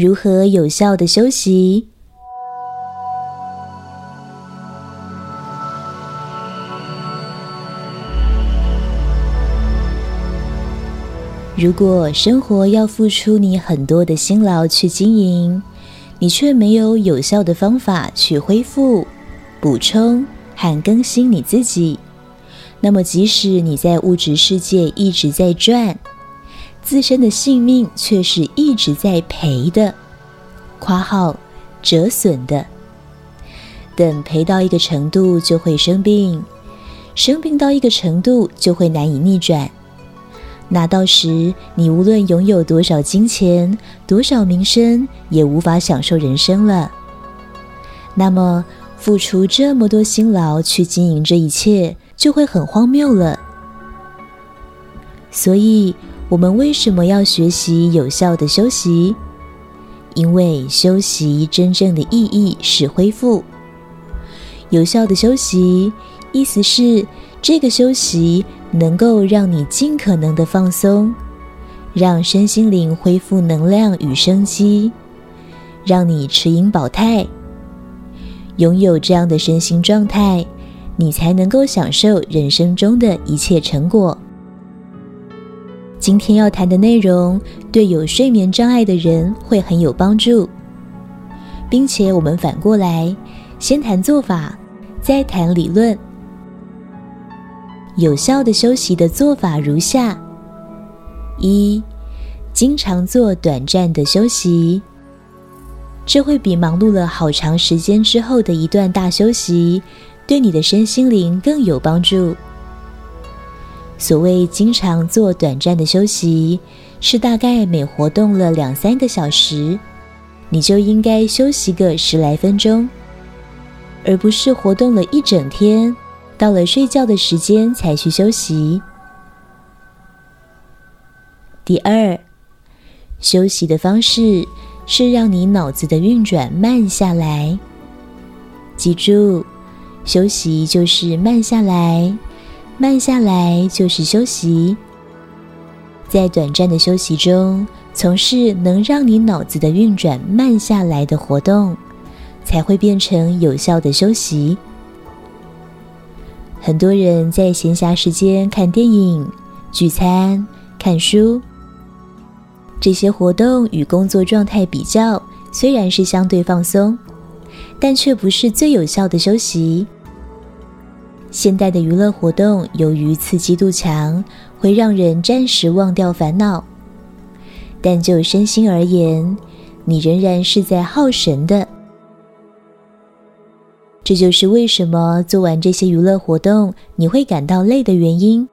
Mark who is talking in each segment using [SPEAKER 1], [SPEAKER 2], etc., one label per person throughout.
[SPEAKER 1] 如何有效的休息？如果生活要付出你很多的辛劳去经营，你却没有有效的方法去恢复、补充和更新你自己，那么即使你在物质世界一直在赚，自身的性命却是一直在赔的（括号折损的）。等赔到一个程度就会生病，生病到一个程度就会难以逆转。那到时，你无论拥有多少金钱、多少名声，也无法享受人生了。那么，付出这么多辛劳去经营这一切，就会很荒谬了。所以，我们为什么要学习有效的休息？因为休息真正的意义是恢复。有效的休息，意思是这个休息。能够让你尽可能的放松，让身心灵恢复能量与生机，让你持盈保泰。拥有这样的身心状态，你才能够享受人生中的一切成果。今天要谈的内容，对有睡眠障碍的人会很有帮助，并且我们反过来，先谈做法，再谈理论。有效的休息的做法如下：一、经常做短暂的休息，这会比忙碌了好长时间之后的一段大休息，对你的身心灵更有帮助。所谓经常做短暂的休息，是大概每活动了两三个小时，你就应该休息个十来分钟，而不是活动了一整天。到了睡觉的时间才去休息。第二，休息的方式是让你脑子的运转慢下来。记住，休息就是慢下来，慢下来就是休息。在短暂的休息中，从事能让你脑子的运转慢下来的活动，才会变成有效的休息。很多人在闲暇时间看电影、聚餐、看书，这些活动与工作状态比较，虽然是相对放松，但却不是最有效的休息。现代的娱乐活动由于刺激度强，会让人暂时忘掉烦恼，但就身心而言，你仍然是在耗神的。这就是为什么做完这些娱乐活动你会感到累的原因。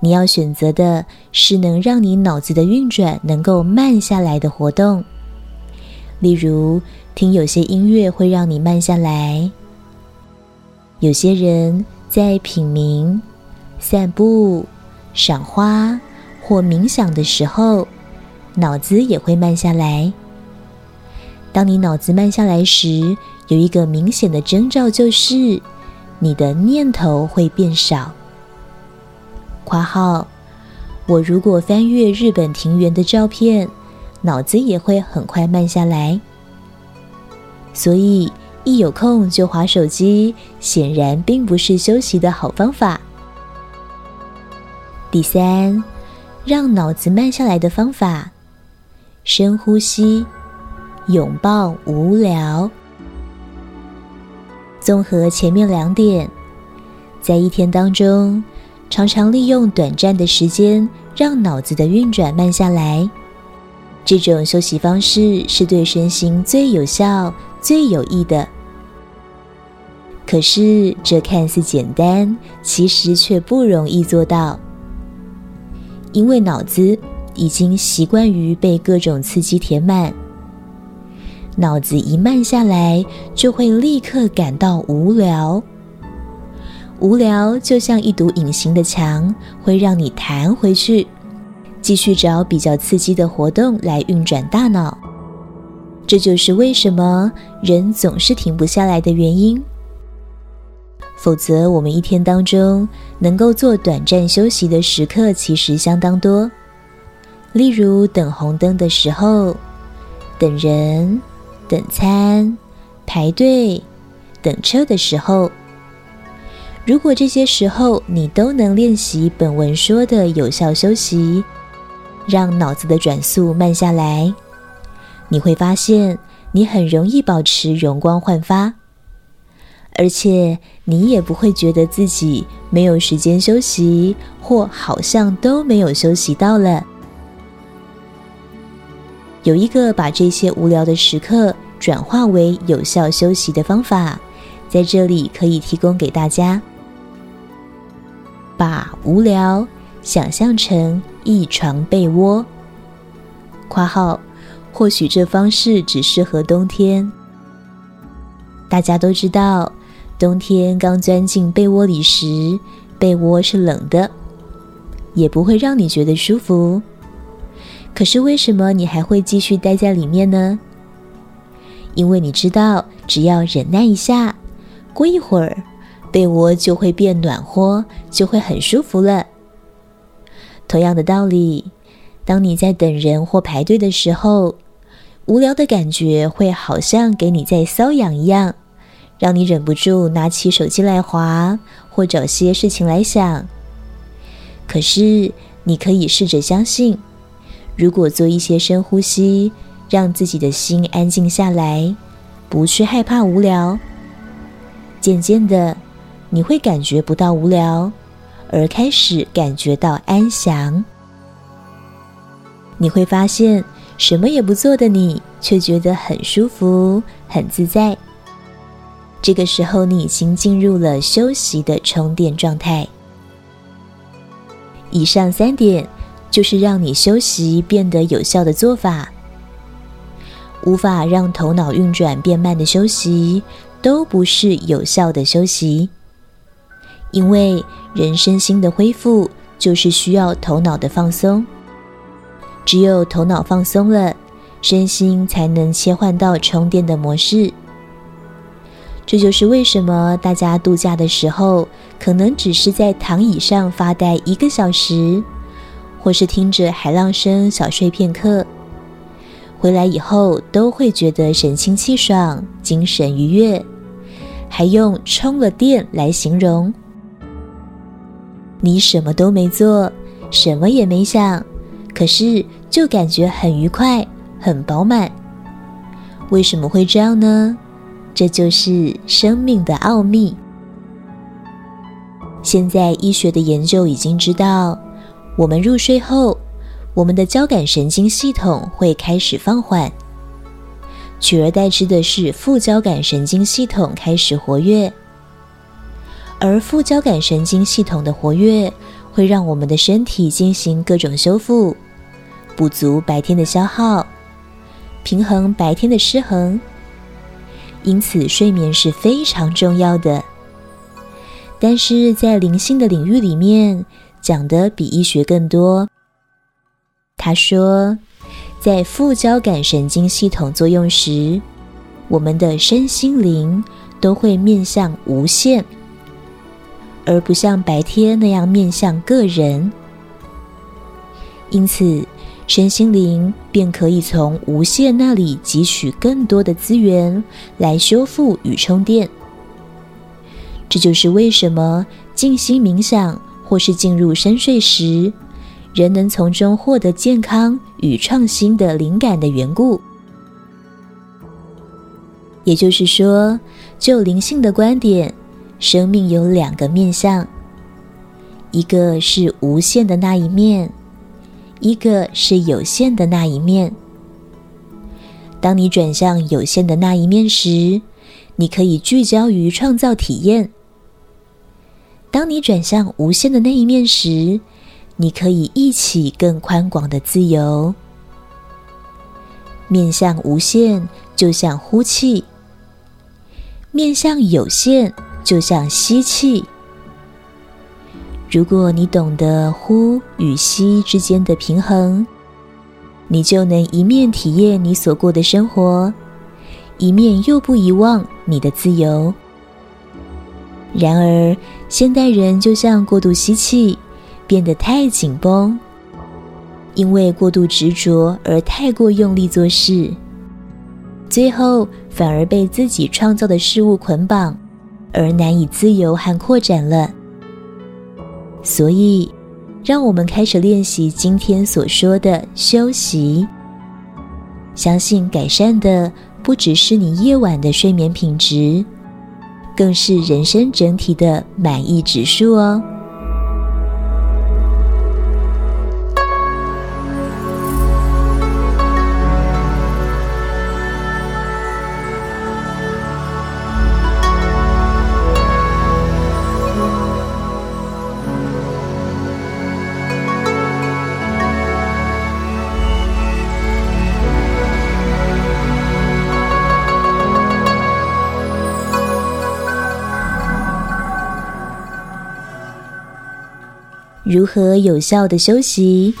[SPEAKER 1] 你要选择的是能让你脑子的运转能够慢下来的活动，例如听有些音乐会让你慢下来。有些人在品茗、散步、赏花或冥想的时候，脑子也会慢下来。当你脑子慢下来时，有一个明显的征兆，就是你的念头会变少。括号，我如果翻阅日本庭园的照片，脑子也会很快慢下来。所以一有空就划手机，显然并不是休息的好方法。第三，让脑子慢下来的方法：深呼吸。拥抱无聊。综合前面两点，在一天当中，常常利用短暂的时间，让脑子的运转慢下来。这种休息方式是对身心最有效、最有益的。可是，这看似简单，其实却不容易做到，因为脑子已经习惯于被各种刺激填满。脑子一慢下来，就会立刻感到无聊。无聊就像一堵隐形的墙，会让你弹回去，继续找比较刺激的活动来运转大脑。这就是为什么人总是停不下来的原因。否则，我们一天当中能够做短暂休息的时刻其实相当多，例如等红灯的时候。等人、等餐、排队、等车的时候。如果这些时候你都能练习本文说的有效休息，让脑子的转速慢下来，你会发现你很容易保持容光焕发，而且你也不会觉得自己没有时间休息，或好像都没有休息到了。有一个把这些无聊的时刻转化为有效休息的方法，在这里可以提供给大家。把无聊想象成一床被窝。括号，或许这方式只适合冬天。大家都知道，冬天刚钻进被窝里时，被窝是冷的，也不会让你觉得舒服。可是为什么你还会继续待在里面呢？因为你知道，只要忍耐一下，过一会儿。被窝就会变暖和，就会很舒服了。同样的道理，当你在等人或排队的时候，无聊的感觉会好像给你在瘙痒一样，让你忍不住拿起手机来划，或找些事情来想。可是，你可以试着相信，如果做一些深呼吸，让自己的心安静下来，不去害怕无聊，渐渐的。你会感觉不到无聊，而开始感觉到安详。你会发现，什么也不做的你，却觉得很舒服、很自在。这个时候，你已经进入了休息的充电状态。以上三点就是让你休息变得有效的做法。无法让头脑运转变慢的休息，都不是有效的休息。因为人身心的恢复就是需要头脑的放松，只有头脑放松了，身心才能切换到充电的模式。这就是为什么大家度假的时候，可能只是在躺椅上发呆一个小时，或是听着海浪声小睡片刻，回来以后都会觉得神清气爽、精神愉悦，还用充了电来形容。你什么都没做，什么也没想，可是就感觉很愉快、很饱满。为什么会这样呢？这就是生命的奥秘。现在医学的研究已经知道，我们入睡后，我们的交感神经系统会开始放缓，取而代之的是副交感神经系统开始活跃。而副交感神经系统的活跃，会让我们的身体进行各种修复，补足白天的消耗，平衡白天的失衡。因此，睡眠是非常重要的。但是在灵性的领域里面，讲的比医学更多。他说，在副交感神经系统作用时，我们的身心灵都会面向无限。而不像白天那样面向个人，因此身心灵便可以从无限那里汲取更多的资源来修复与充电。这就是为什么静心冥想或是进入深睡时，人能从中获得健康与创新的灵感的缘故。也就是说，就灵性的观点。生命有两个面向，一个是无限的那一面，一个是有限的那一面。当你转向有限的那一面时，你可以聚焦于创造体验；当你转向无限的那一面时，你可以一起更宽广的自由。面向无限，就像呼气；面向有限。就像吸气，如果你懂得呼与吸之间的平衡，你就能一面体验你所过的生活，一面又不遗忘你的自由。然而，现代人就像过度吸气，变得太紧绷，因为过度执着而太过用力做事，最后反而被自己创造的事物捆绑，而难以自由和扩展了。所以，让我们开始练习今天所说的休息。相信改善的不只是你夜晚的睡眠品质，更是人生整体的满意指数哦。如何有效的休息？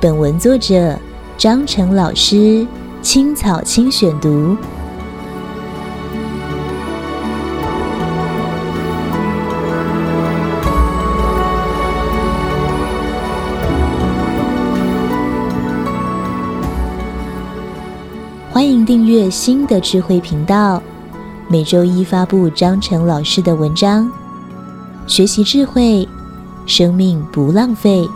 [SPEAKER 1] 本文作者张成老师，青草青选读。欢迎订阅新的智慧频道，每周一发布张成老师的文章，学习智慧。生命不浪费。